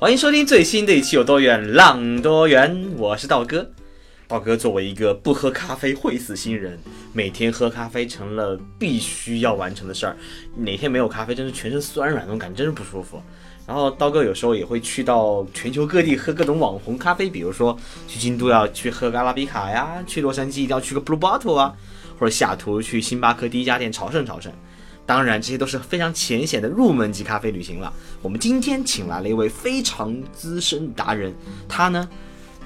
欢迎收听最新的一期《有多远浪多远》，我是道哥。道哥作为一个不喝咖啡会死新人，每天喝咖啡成了必须要完成的事儿。哪天没有咖啡，真是全身酸软那种感觉，真是不舒服。然后刀哥有时候也会去到全球各地喝各种网红咖啡，比如说去京都要去喝个阿拉比卡呀，去洛杉矶一定要去个 Blue Bottle 啊，或者西雅图去星巴克第一家店朝圣朝圣。当然，这些都是非常浅显的入门级咖啡旅行了。我们今天请来了一位非常资深达人，他呢，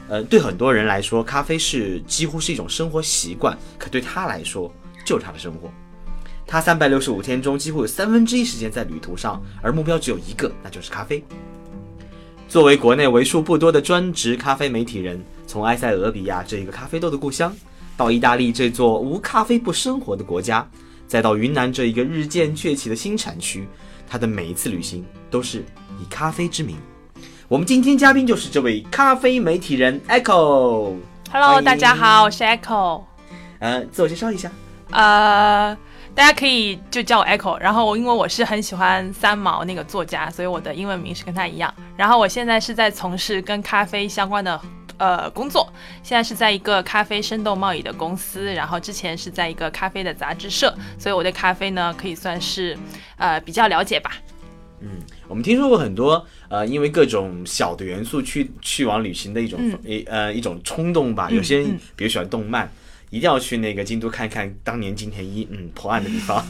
呃，对很多人来说，咖啡是几乎是一种生活习惯，可对他来说，就是他的生活。他三百六十五天中几乎有三分之一时间在旅途上，而目标只有一个，那就是咖啡。作为国内为数不多的专职咖啡媒体人，从埃塞俄比亚这一个咖啡豆的故乡，到意大利这座无咖啡不生活的国家。再到云南这一个日渐崛起的新产区，他的每一次旅行都是以咖啡之名。我们今天嘉宾就是这位咖啡媒体人 Echo。Hello，大家好，我是 Echo。呃，自我介绍一下。呃，大家可以就叫我 Echo。然后我因为我是很喜欢三毛那个作家，所以我的英文名是跟他一样。然后我现在是在从事跟咖啡相关的。呃，工作现在是在一个咖啡生豆贸易的公司，然后之前是在一个咖啡的杂志社，所以我对咖啡呢可以算是呃比较了解吧。嗯，我们听说过很多呃，因为各种小的元素去去往旅行的一种一、呃一种冲动吧。有些人比如喜欢动漫，一定要去那个京都看看当年金田一嗯破案的地方。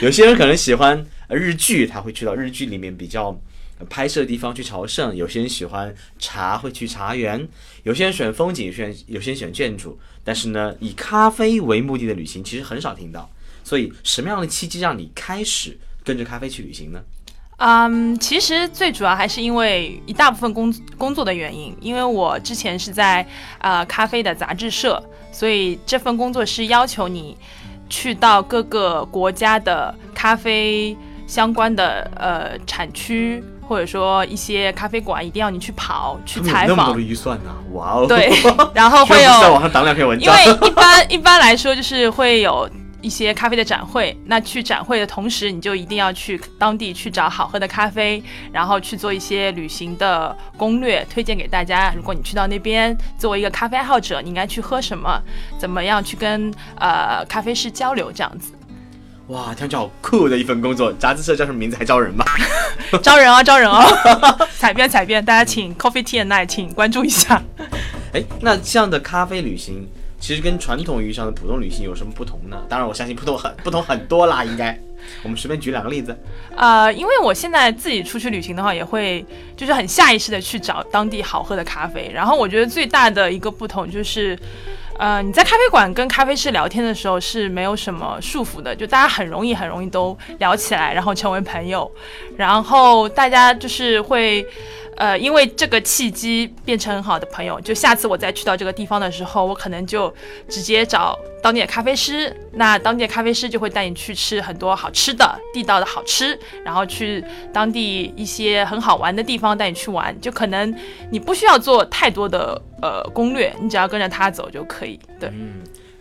有些人可能喜欢日剧，他会去到日剧里面比较。拍摄地方去朝圣，有些人喜欢茶会去茶园，有些人选风景，选有些人选建筑，但是呢，以咖啡为目的的旅行其实很少听到。所以，什么样的契机让你开始跟着咖啡去旅行呢？嗯，其实最主要还是因为一大部分工工作的原因，因为我之前是在呃咖啡的杂志社，所以这份工作是要求你去到各个国家的咖啡相关的呃产区。或者说一些咖啡馆一定要你去跑去采访，那么多的预算呢？哇哦！对，然后会有在网上挡两篇文章。因为一般 一般来说就是会有一些咖啡的展会，那去展会的同时，你就一定要去当地去找好喝的咖啡，然后去做一些旅行的攻略，推荐给大家。如果你去到那边，作为一个咖啡爱好者，你应该去喝什么？怎么样去跟呃咖啡师交流？这样子。哇，听起来好酷的一份工作！杂志社叫什么名字？还招人吗？招人啊，招人啊！采编采编，大家请 Coffee Tea and Night，请关注一下。哎，那这样的咖啡旅行，其实跟传统意义上的普通旅行有什么不同呢？当然，我相信不同很不同很多啦，应该。我们随便举两个例子。呃，因为我现在自己出去旅行的话，也会就是很下意识的去找当地好喝的咖啡。然后我觉得最大的一个不同就是。呃，你在咖啡馆跟咖啡师聊天的时候是没有什么束缚的，就大家很容易很容易都聊起来，然后成为朋友，然后大家就是会，呃，因为这个契机变成很好的朋友。就下次我再去到这个地方的时候，我可能就直接找当地的咖啡师，那当地的咖啡师就会带你去吃很多好吃的、地道的好吃，然后去当地一些很好玩的地方带你去玩，就可能你不需要做太多的。呃，攻略你只要跟着他走就可以。对，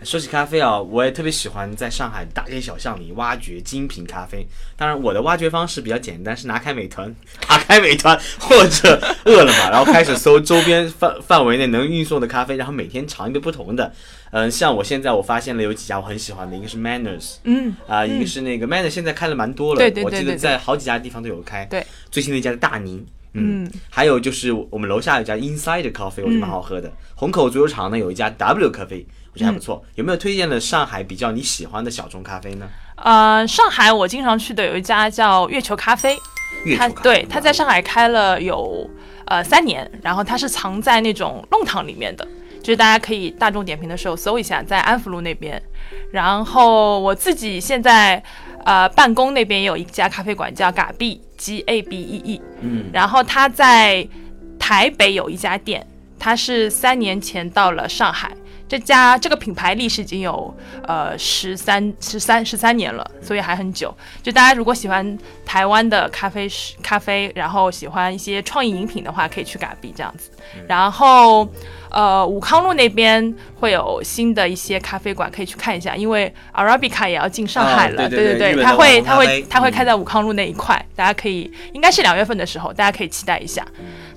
说起咖啡啊，我也特别喜欢在上海大街小巷里挖掘精品咖啡。当然，我的挖掘方式比较简单，是拿开美团，打开美团或者饿了么，然后开始搜周边范范围内能运送的咖啡，然后每天尝一杯不同的。嗯，像我现在我发现了有几家我很喜欢的，一个是 Manners，嗯，啊，一个是那个 Manners，现在开了蛮多了，对对对，我记得在好几家地方都有开。对，最新的一家是大宁。嗯，还有就是我们楼下有一家 Inside Coffee，我觉得蛮好喝的。虹口足球场呢有一家 W 咖啡，我觉得还不错。有没有推荐的上海比较你喜欢的小众咖啡呢？呃，上海我经常去的有一家叫月球咖啡，它对它在上海开了有呃三年，然后它是藏在那种弄堂里面的。就是大家可以大众点评的时候搜一下，在安福路那边。然后我自己现在呃办公那边也有一家咖啡馆叫嘎 B G A B E E，嗯，然后他在台北有一家店，他是三年前到了上海。这家这个品牌历史已经有呃十三十三十三年了，所以还很久。就大家如果喜欢台湾的咖啡师咖啡，然后喜欢一些创意饮品的话，可以去嘎比这样子。然后呃武康路那边会有新的一些咖啡馆可以去看一下，因为 Arabica 也要进上海了，啊对对对它会它会它会嗯开在武康路那一块，大家可以应该是两月份的时候，大家可以期待一下。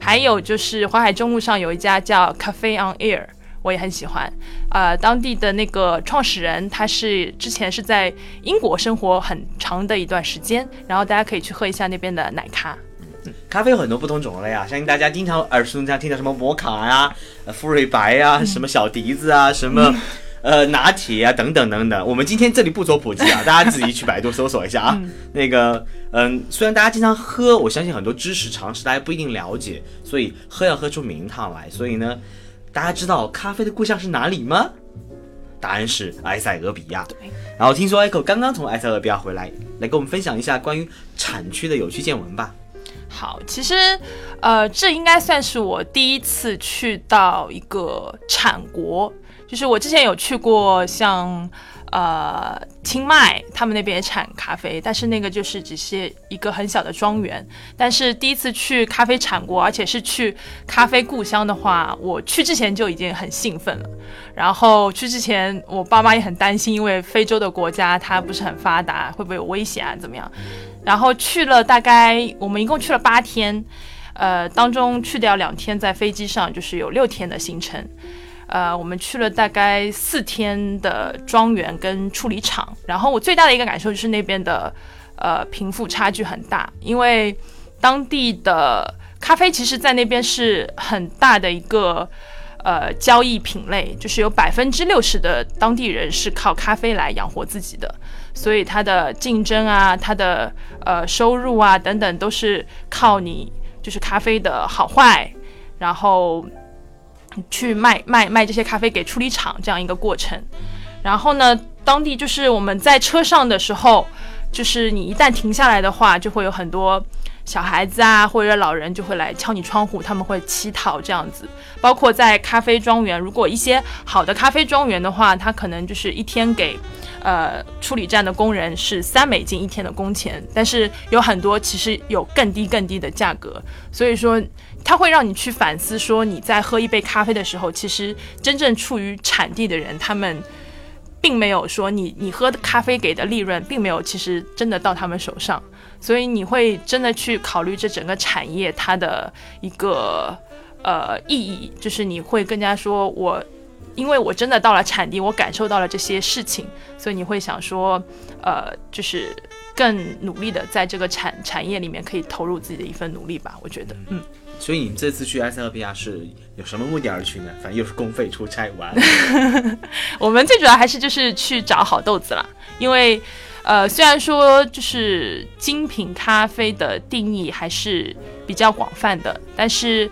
还有就是淮海中路上有一家叫 Cafe on Air。我也很喜欢，呃，当地的那个创始人他是之前是在英国生活很长的一段时间，然后大家可以去喝一下那边的奶咖。咖啡有很多不同种类啊，相信大家经常耳熟能详听到什么摩卡呀、呃馥芮白呀、什么小笛子啊、什么呃拿铁啊等等等等。我们今天这里不做普及啊，大家自己去百度搜索一下啊。那个嗯，虽然大家经常喝，我相信很多知识常识大家不一定了解，所以喝要喝出名堂来。所以呢，大家知道咖啡的故乡是哪里吗？答案是埃塞俄比亚。然后听说 Echo 刚刚从埃塞俄比亚回来，来跟我们分享一下关于产区的有趣见闻吧。好，其实，呃，这应该算是我第一次去到一个产国，就是我之前有去过像呃清迈，他们那边也产咖啡，但是那个就是只是一个很小的庄园。但是第一次去咖啡产国，而且是去咖啡故乡的话，我去之前就已经很兴奋了。然后去之前，我爸妈也很担心，因为非洲的国家它不是很发达，会不会有危险啊？怎么样？然后去了大概我们一共去了八天，呃，当中去掉两天在飞机上，就是有六天的行程。呃，我们去了大概四天的庄园跟处理厂，然后我最大的一个感受就是那边的呃贫富差距很大，因为当地的咖啡其实在那边是很大的一个呃交易品类，就是有百分之六十的当地人是靠咖啡来养活自己的，所以它的竞争啊，它的呃收入啊等等都是靠你就是咖啡的好坏，然后去卖卖卖这些咖啡给处理厂这样一个过程。然后呢，当地就是我们在车上的时候，就是你一旦停下来的话，就会有很多小孩子啊或者老人就会来敲你窗户，他们会乞讨这样子。包括在咖啡庄园，如果一些好的咖啡庄园的话，它可能就是一天给呃处理站的工人是三美金一天的工钱，但是有很多其实有更低更低的价格，所以说它会让你去反思说你在喝一杯咖啡的时候，其实真正处于产地的人他们。并没有说你你喝的咖啡给的利润，并没有其实真的到他们手上，所以你会真的去考虑这整个产业它的一个呃意义，就是你会更加说我。因为我真的到了产地，我感受到了这些事情，所以你会想说，呃，就是更努力的在这个产产业里面可以投入自己的一份努力吧。我觉得，嗯，所以你们这次去埃塞俄比亚是有什么目的而去呢？反正又是公费出差玩。我们最主要还是就是去找好豆子啦，因为呃，虽然说就是精品咖啡的定义还是比较广泛的，但是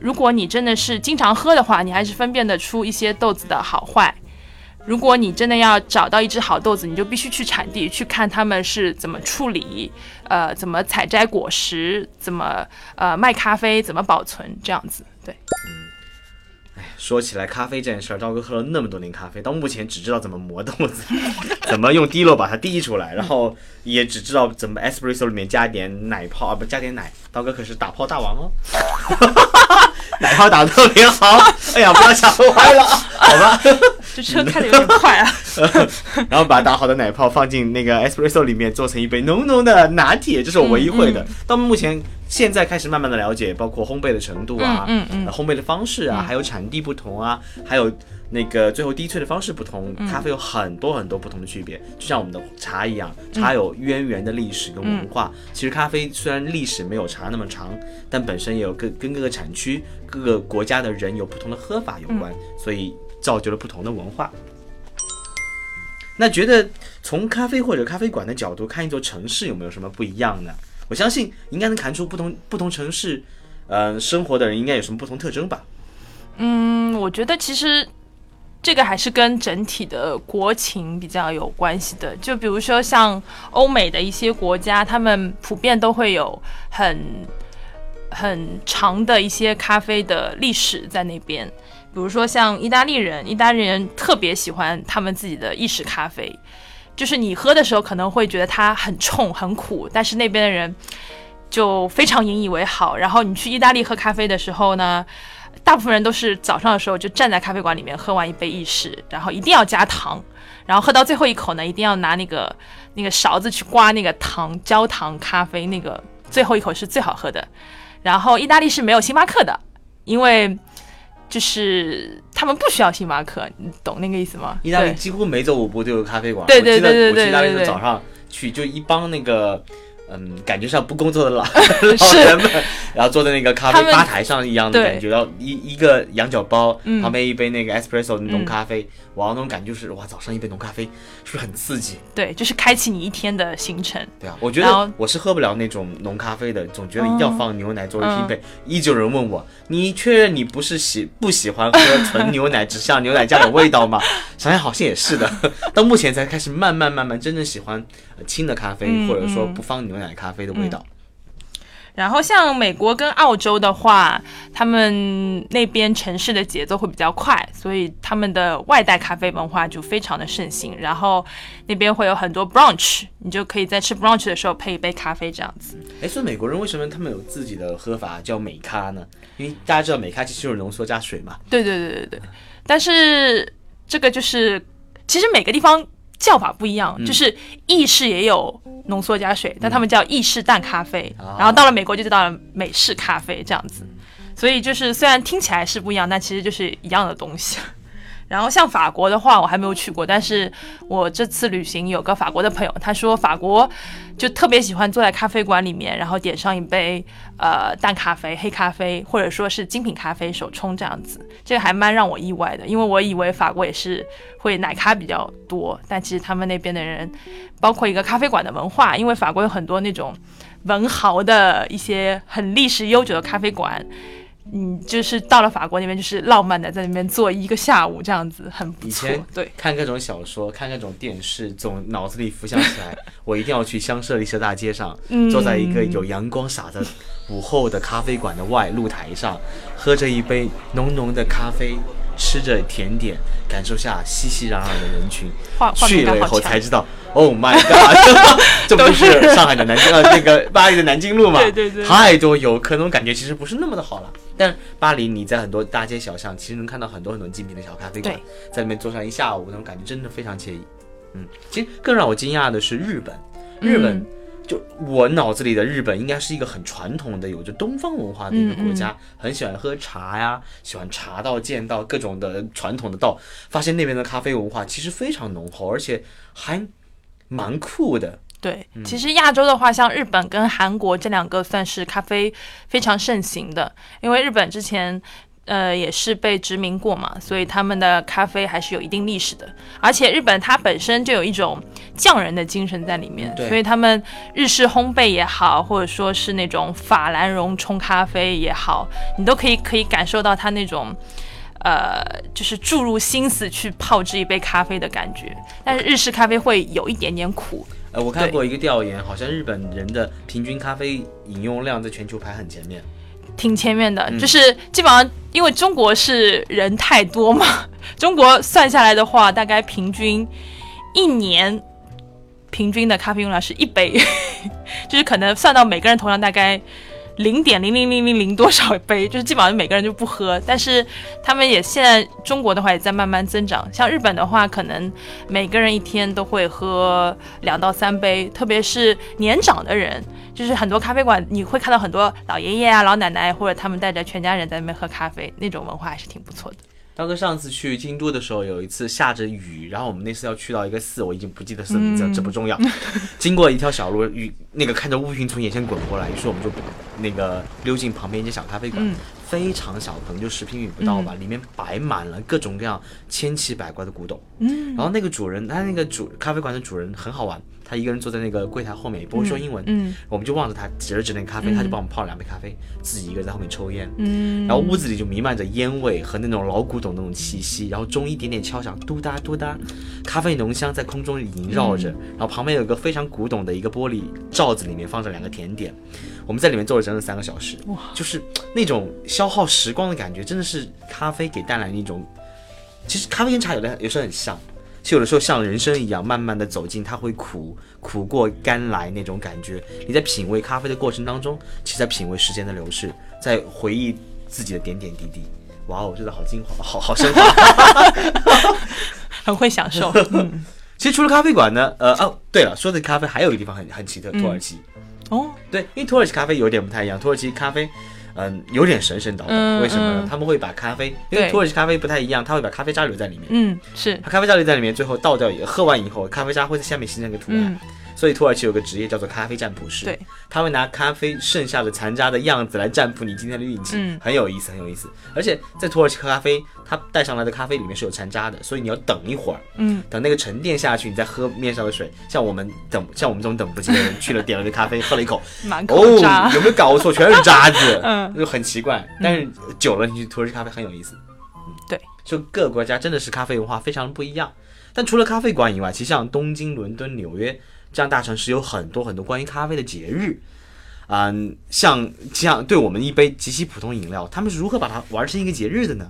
如果你真的是经常喝的话，你还是分辨得出一些豆子的好坏。如果你真的要找到一只好豆子，你就必须去产地去看他们是怎么处理，呃，怎么采摘果实，怎么呃卖咖啡，怎么保存，这样子。对，嗯，哎说起来咖啡这件事儿，刀哥喝了那么多年咖啡，到目前只知道怎么磨豆子，怎么用滴漏把它滴出来，然后也只知道怎么 espresso 里面加点奶泡啊，不加点奶。刀哥可是打泡大王哦，奶泡打的特别好。哎呀，不要吓坏了，好吧。这车开的有点快啊。然后把打好的奶泡放进那个 espresso 里面，做成一杯浓浓的拿铁，这是我唯一会的。到目前现在开始慢慢的了解，包括烘焙的程度啊，嗯嗯烘焙的方式啊，还有产地不同啊，还有那个最后滴萃的方式不同，咖啡有很多很多不同的区别。就像我们的茶一样，茶有渊源的历史跟文化。其实咖啡虽然历史没有茶那么长，但本身也有跟跟各个产区、各个国家的人有不同的喝法有关，所以造就了不同的文化。那觉得从咖啡或者咖啡馆的角度看一座城市有没有什么不一样呢？我相信应该能看出不同不同城市，呃，生活的人应该有什么不同特征吧？嗯，我觉得其实这个还是跟整体的国情比较有关系的。就比如说像欧美的一些国家，他们普遍都会有很很长的一些咖啡的历史在那边。比如说像意大利人，意大利人特别喜欢他们自己的意式咖啡，就是你喝的时候可能会觉得它很冲、很苦，但是那边的人就非常引以为豪。然后你去意大利喝咖啡的时候呢，大部分人都是早上的时候就站在咖啡馆里面喝完一杯意式，然后一定要加糖，然后喝到最后一口呢，一定要拿那个那个勺子去刮那个糖焦糖咖啡，那个最后一口是最好喝的。然后意大利是没有星巴克的，因为就是他们不需要星巴克，你懂那个意思吗？意大利几乎每走五步都有咖啡馆。对对对对我记得我去意大利的早上去，就一帮那个。嗯，感觉上不工作的老 老人们，然后坐在那个咖啡吧台上一样的感觉，然后一一个羊角包，嗯旁边一杯那个 espresso 浓嗯咖啡，哇，那种感觉就是哇，早上一杯浓咖啡，是不是很刺激？对，就是开启你一天的行程。对啊，我觉得我是喝不了那种浓咖啡的，总觉得一定要放牛奶作为拼配。依旧有人问我，你确认你不是喜不喜欢喝纯牛奶，只像牛奶加有味道吗？想想好像也是的，到目前才开始慢慢慢慢真正喜欢呃轻的咖啡，嗯或者说嗯不放牛奶咖啡的味道。然后像美国跟澳洲的话，他们那边城市的节奏会比较快，所以他们的外带咖啡文化就非常的盛行。然后那边会有很多 brunch，你就可以在吃 brunch 的时候配一杯咖啡这样子。哎，所以美国人为什么他们有自己的喝法叫美咖呢？因为大家知道美咖其实就是浓缩加水嘛。对对对对对，但是这个就是其实每个地方叫法不一样，就是意式也有浓缩加水，但他们叫意式淡咖啡，啊。然后到了美国就到了美式咖啡这样子，所以就是虽然听起来是不一样，但其实就是一样的东西。然后像法国的话，我还没有去过，但是我这次旅行有个法国的朋友，他说法国就特别喜欢坐在咖啡馆里面，然后点上一杯呃淡咖啡、黑咖啡，或者说是精品咖啡手冲这样子，这个还蛮让我意外的，因为我以为法国也是会奶咖比较多，但其实他们那边的人，包括一个咖啡馆的文化，因为法国有很多那种文豪的一些很历史悠久的咖啡馆。嗯，就是到了法国那边，就是浪漫的在那边坐一个下午，这样子很不错以前。对，看各种小说，看各种电视，总脑子里浮想起来，我一定要去香榭丽舍大街上，嗯坐在一个有阳光洒在午后的咖啡馆的外露台上，喝着一杯浓浓的咖啡，吃着甜点，感受下熙熙攘攘的人群。去了以后才知道，Oh my God，这不是上海的南京呃那个巴黎的南京路嘛？对对对太多游客，那种感觉其实不是那么的好了。但巴黎你在很多大街小巷，其实能看到很多很多精品的小咖啡馆，在那边坐上一下午，那种感觉真的非常惬意。嗯，其实更让我惊讶的是日本，日本。嗯就我脑子里的日本应该是一个很传统的、有着东方文化的一个国家，很喜欢喝茶呀，喜欢茶道、剑道各种的传统的道。发现那边的咖啡文化其实非常浓厚，而且还蛮酷的。对，嗯其实亚洲的话，像日本跟韩国这两个算是咖啡非常盛行的，因为日本之前。呃，也是被殖民过嘛，所以他们的咖啡还是有一定历史的。而且日本它本身就有一种匠人的精神在里面，所以他们日式烘焙也好，或者说是那种法兰绒冲咖啡也好，你都可以可以感受到它那种。呃，就是注入心思去泡制一杯咖啡的感觉，但是日式咖啡会有一点点苦，呃，我看过一个调研，好像日本人的平均咖啡饮用量在全球排很前面。挺前面的，嗯就是基本上因为中国是人太多嘛，中国算下来的话，大概平均一年平均的咖啡用量是一杯，就是可能算到每个人头上大概零点零零零零零多少杯，就是基本上每个人就不喝。但是他们也现在中国的话也在慢慢增长，像日本的话，可能每个人一天都会喝两到三杯，特别是年长的人。就是很多咖啡馆，你会看到很多老爷爷啊、老奶奶，或者他们带着全家人在那边喝咖啡，那种文化还是挺不错的。刀哥上次去京都的时候，有一次下着雨，然后我们那次要去到一个寺，我已经不记得寺名字了，这不重要。经过一条小路，雨那个看着乌云从眼前滚过来，于是我们就那个溜进旁边一间小咖啡馆，嗯非常小，可能就十平米不到吧，里面摆满了各种各样千奇百怪的古董。嗯。然后那个主人，他那个主咖啡馆的主人很好玩，他一个人坐在那个柜台后面，也不会说英文，嗯。我们就望着他指了指那个咖啡，嗯。他就帮我们泡了两杯咖啡，自己一个人在后面抽烟。嗯，然后屋子里就弥漫着烟味和那种老古董那种气息，然后钟一点点敲响，嘟哒嘟哒，咖啡浓香在空中萦绕着，然后旁边有一个非常古董的一个玻璃罩子，里面放着两个甜点，我们在里面坐了整整三个小时，哇，就是那种消耗时光的感觉，真的是咖啡给带来的一种，其实咖啡跟茶有的有时候很像。其实有的时候像人生一样，慢慢的走进，它会苦苦过甘来那种感觉。你在品味咖啡的过程当中，其实在品味时间的流逝，在回忆自己的点点滴滴。哇哦，真的好精华，好好升华。很会享受。嗯，其实除了咖啡馆呢，呃哦，对了，说的咖啡还有一个地方很很奇特，土耳其。哦，对，因为土耳其咖啡有点不太一样，土耳其咖啡。嗯，有点神神叨叨，嗯为什么呢？嗯他们会把咖啡，因为土耳其咖啡不太一样，他会把咖啡渣留在里面。嗯，是，它咖啡渣留在里面，最后倒掉以喝完以后，咖啡渣会在下面形成一个图案。嗯，所以土耳其有个职业叫做咖啡占卜师，对，他会拿咖啡剩下的残渣的样子来占卜你今天的运气，嗯很有意思，很有意思。而且在土耳其喝咖啡，它带上来的咖啡里面是有残渣的，所以你要等一会儿，嗯，等那个沉淀下去，你再喝面上的水。像我们等，像我们这种等不及的人，去了点了杯咖啡，喝了一口，满口哦渣，，有没有搞错？全是渣子，嗯就很奇怪。但是久了，你去土耳其咖啡很有意思。嗯对，就各个国家真的是咖啡文化非常不一样。但除了咖啡馆以外，其实像东京、伦敦、纽约这样大城市有很多很多关于咖啡的节日。嗯，像像对我们一杯极其普通饮料，他们是如何把它玩成一个节日的呢？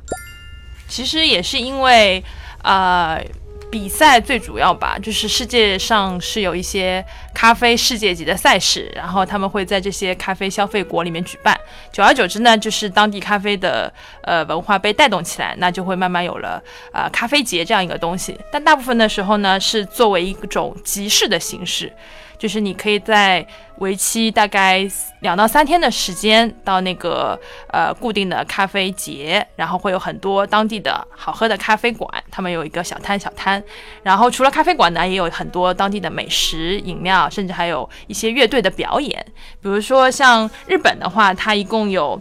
其实也是因为，呃，比赛最主要吧，就是世界上是有一些咖啡世界级的赛事，然后他们会在这些咖啡消费国里面举办。久而久之呢，就是当地咖啡的呃文化被带动起来，那就会慢慢有了呃咖啡节这样一个东西。但大部分的时候呢，是作为一种集市的形式。就是你可以在为期大概两到三天的时间到那个呃固定的咖啡节，然后会有很多当地的好喝的咖啡馆，他们有一个小摊小摊。然后除了咖啡馆呢，也有很多当地的美食、饮料，甚至还有一些乐队的表演。比如说像日本的话，它一共有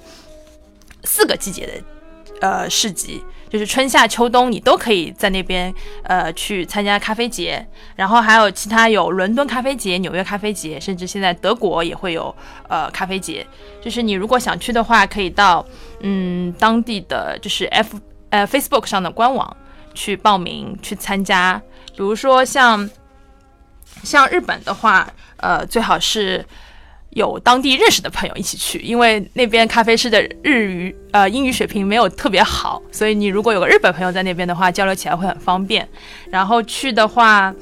四个季节的呃市集。就是春夏秋冬，你都可以在那边呃去参加咖啡节，然后还有其他有伦敦咖啡节、纽约咖啡节，甚至现在德国也会有呃咖啡节。就是你如果想去的话，可以到嗯当地的就是 F 呃 Facebook 上的官网去报名去参加。比如说像像日本的话，呃最好是。有当地认识的朋友一起去，因为那边咖啡师的日语呃英语水平没有特别好，所以你如果有个日本朋友在那边的话，交流起来会很方便。然后去的话，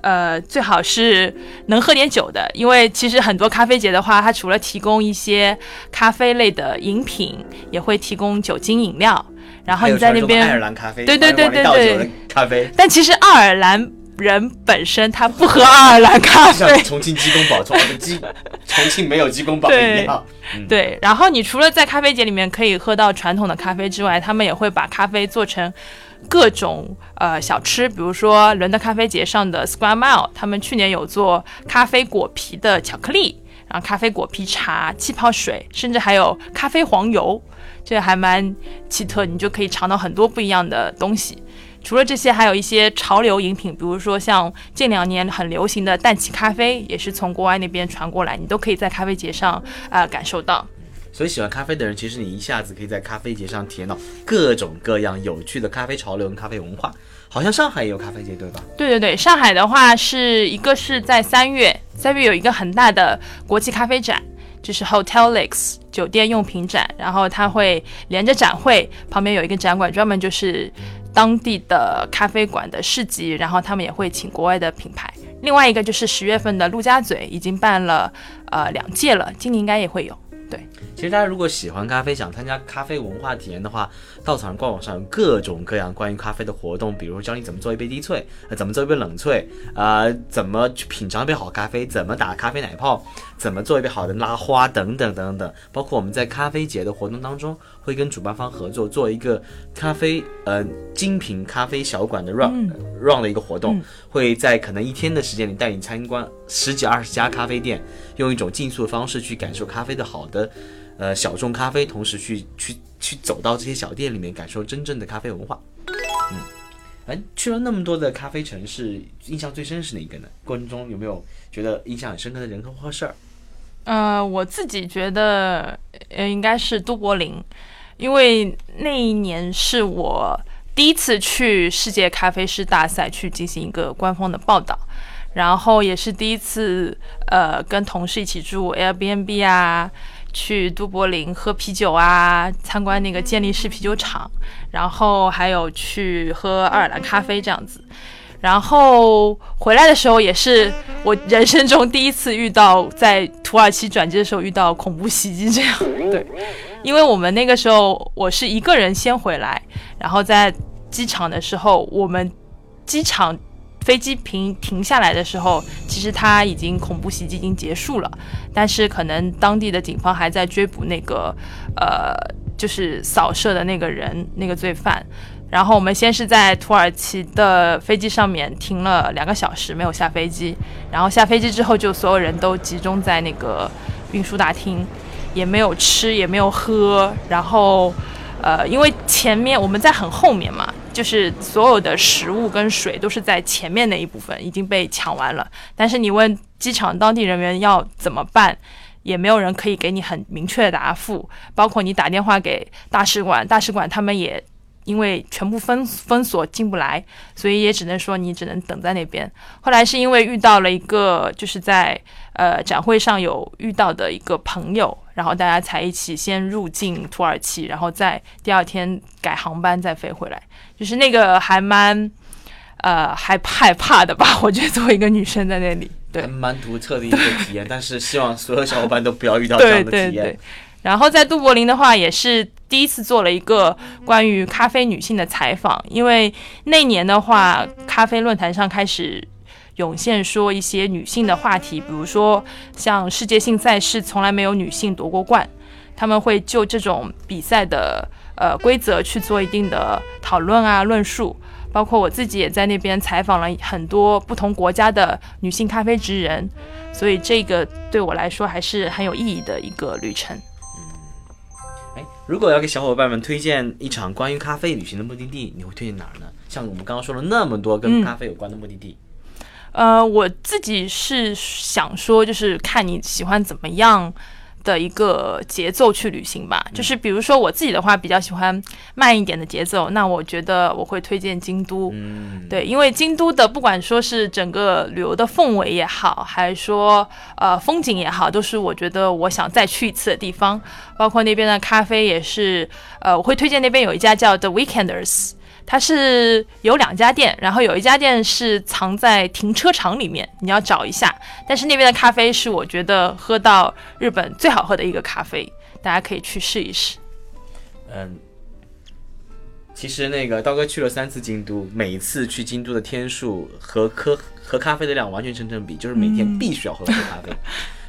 呃，最好是能喝点酒的，因为其实很多咖啡节的话，它除了提供一些咖啡类的饮品，也会提供酒精饮料。然后你在那传说中的爱尔边，兰咖啡，对对对对对咖啡，但其实爱尔兰人本身他不喝爱尔兰咖啡，像重庆鸡公煲，重鸡重庆没有鸡公煲一样。嗯，对，然后你除了在咖啡节里面可以喝到传统的咖啡之外，他们也会把咖啡做成各种呃小吃，比如说伦敦咖啡节上的 Square Mile，他们去年有做咖啡果皮的巧克力，然后咖啡果皮茶、气泡水，甚至还有咖啡黄油，这还蛮奇特，你就可以尝到很多不一样的东西。除了这些，还有一些潮流饮品，比如说像近两年很流行的氮气咖啡，也是从国外那边传过来，你都可以在咖啡节上啊、呃感受到。所以喜欢咖啡的人，其实你一下子可以在咖啡节上体验到各种各样有趣的咖啡潮流跟咖啡文化。好像上海也有咖啡节，对吧？对对对，上海的话是一个是在三月，三月有一个很大的国际咖啡展，就是 Hotellix 酒店用品展，然后它会连着展会，旁边有一个展馆专门就是当地的咖啡馆的市集，然后他们也会请国外的品牌。另外一个就是十月份的陆家嘴已经办了呃两届了，今年应该也会有。对其实大家如果喜欢咖啡，想参加咖啡文化体验的话，稻草人官网上有各种各样关于咖啡的活动，比如教你怎么做一杯低萃，呃，怎么做一杯冷萃，呃，怎么去品尝一杯好咖啡，怎么打咖啡奶泡，怎么做一杯好的拉花等等等等。包括我们在咖啡节的活动当中，会跟主办方合作做一个咖啡呃精品咖啡小馆的 run、run 的一个活动，会在可能一天的时间里带你参观十几二十家咖啡店，用一种竞速的方式去感受咖啡的好的，呃小众咖啡，同时去去去走到这些小店里面，感受真正的咖啡文化。嗯，哎，去了那么多的咖啡城市，印象最深是哪一个呢？过程中有没有觉得印象很深刻的人和事儿？呃，我自己觉得，呃，应该是都柏林，因为那一年是我第一次去世界咖啡师大赛去进行一个官方的报道，然后也是第一次，呃，跟同事一起住 Airbnb 啊，去都柏林喝啤酒啊，参观那个健力士啤酒厂，然后还有去喝爱尔兰咖啡这样子。然后回来的时候也是我人生中第一次遇到在土耳其转机的时候遇到恐怖袭击这样，对，因为我们那个时候我是一个人先回来，然后在机场的时候，我们机场飞机停停下来的时候，其实他已经恐怖袭击已经结束了，但是可能当地的警方还在追捕那个呃就是扫射的那个人那个罪犯。然后我们先是在土耳其的飞机上面停了两个小时，没有下飞机。然后下飞机之后，就所有人都集中在那个运输大厅，也没有吃，也没有喝。然后，呃，因为前面我们在很后面嘛，就是所有的食物跟水都是在前面那一部分已经被抢完了。但是你问机场当地人员要怎么办，也没有人可以给你很明确的答复。包括你打电话给大使馆，大使馆他们也。因为全部封封锁进不来，所以也只能说你只能等在那边。后来是因为遇到了一个就是在呃展会上有遇到的一个朋友，然后大家才一起先入境土耳其，然后再第二天改航班再飞回来。就是那个还蛮呃害害怕的吧？我觉得作为一个女生在那里，对，蛮独特的一个体验。但是希望所有小伙伴都不要遇到这样的体验。然后在杜柏林的话，也是第一次做了一个关于咖啡女性的采访，因为那年的话，咖啡论坛上开始涌现说一些女性的话题，比如说像世界性赛事从来没有女性夺过冠，他们会就这种比赛的呃规则去做一定的讨论啊论述，包括我自己也在那边采访了很多不同国家的女性咖啡职人，所以这个对我来说还是很有意义的一个旅程。嗯，哎如果要给小伙伴们推荐一场关于咖啡旅行的目的地，你会推荐哪儿呢？像我们刚刚说了那么多跟咖啡有关的目的地，呃，我自己是想说，就是看你喜欢怎么样。的一个节奏去旅行吧，就是比如说我自己的话比较喜欢慢一点的节奏，那我觉得我会推荐京都，对，因为京都的不管说是整个旅游的氛围也好，还是说呃风景也好，都是我觉得我想再去一次的地方，包括那边的咖啡也是，呃，我会推荐那边有一家叫 The Weekenders。它是有两家店，然后有一家店是藏在停车场里面，你要找一下。但是那边的咖啡是我觉得喝到日本最好喝的一个咖啡，大家可以去试一试。嗯，其实那个刀哥去了三次京都，每一次去京都的天数和喝喝咖啡的量完全成正比，就是每天必须要喝喝咖啡，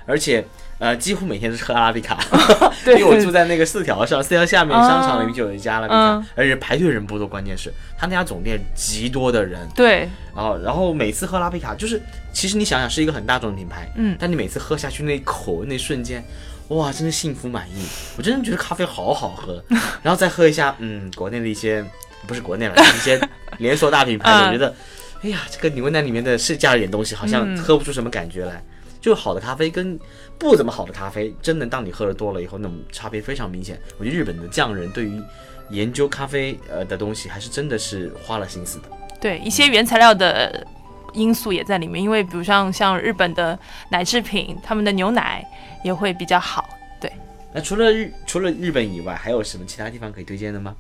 而且。呃，几乎每天都是喝阿拉比卡，因为我住在那个四条上，四条下面商场里面就有一家阿拉比卡，而且排队人不多，关键是他那家总店极多的人。对，然后然后每次喝阿拉比卡，就是其实你想想是一个很大众的品牌，嗯，但你每次喝下去那一口那瞬间，哇，真的幸福满意，我真的觉得咖啡好好喝，然后再喝一下，嗯，国内的一些不是国内了，一些 连锁大品牌，我觉得，哎呀，这个你问那里面的是加了点东西，好像喝不出什么感觉来。就好的咖啡跟不怎么好的咖啡，真的当你喝的多了以后，那种差别非常明显。我觉得日本的匠人对于研究咖啡呃的东西，还是真的是花了心思的。对，一些原材料的因素也在里面，因为比如像像日本的奶制品，他们的牛奶也会比较好。对，那除了日除了日本以外，还有什么其他地方可以推荐的吗？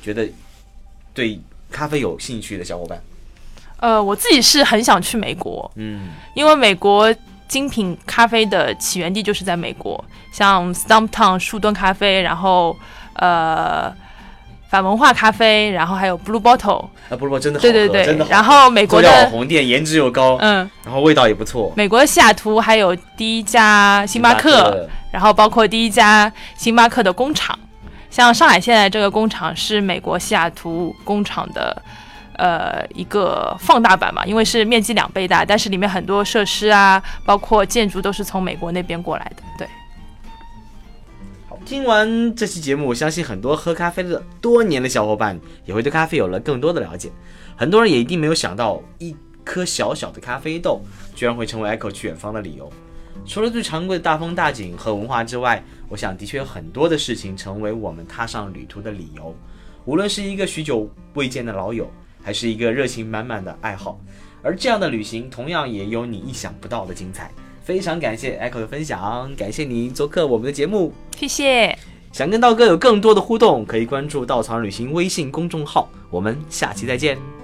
觉得对咖啡有兴趣的小伙伴，呃，我自己是很想去美国，嗯，因为美国。精品咖啡的起源地就是在美国，像 Stumptown 树墩咖啡，然后呃反文化咖啡，然后还有 Blue Bottle 啊，Blue Bottle 真的对对对，真的然后美国的网红店颜值又高，嗯，然后味道也不错。美国的西雅图还有第一家星巴克，然后包括第一家星巴克的工厂，像上海现在这个工厂是美国西雅图工厂的呃一个放大版嘛，因为是面积两倍大，但是里面很多设施啊，包括建筑都是从美国那边过来的。对，听完这期节目，我相信很多喝咖啡的多年的小伙伴也会对咖啡有了更多的了解。很多人也一定没有想到，一颗小小的咖啡豆居然会成为 Echo 去远方的理由。除了最常规的大风大景和文化之外，我想的确有很多的事情成为我们踏上旅途的理由。无论是一个许久未见的老友，还是一个热情满满的爱好，而这样的旅行同样也有你意想不到的精彩。非常感谢 Echo 的分享，感谢您做客我们的节目，谢谢。想跟道哥有更多的互动，可以关注稻草人旅行微信公众号。我们下期再见。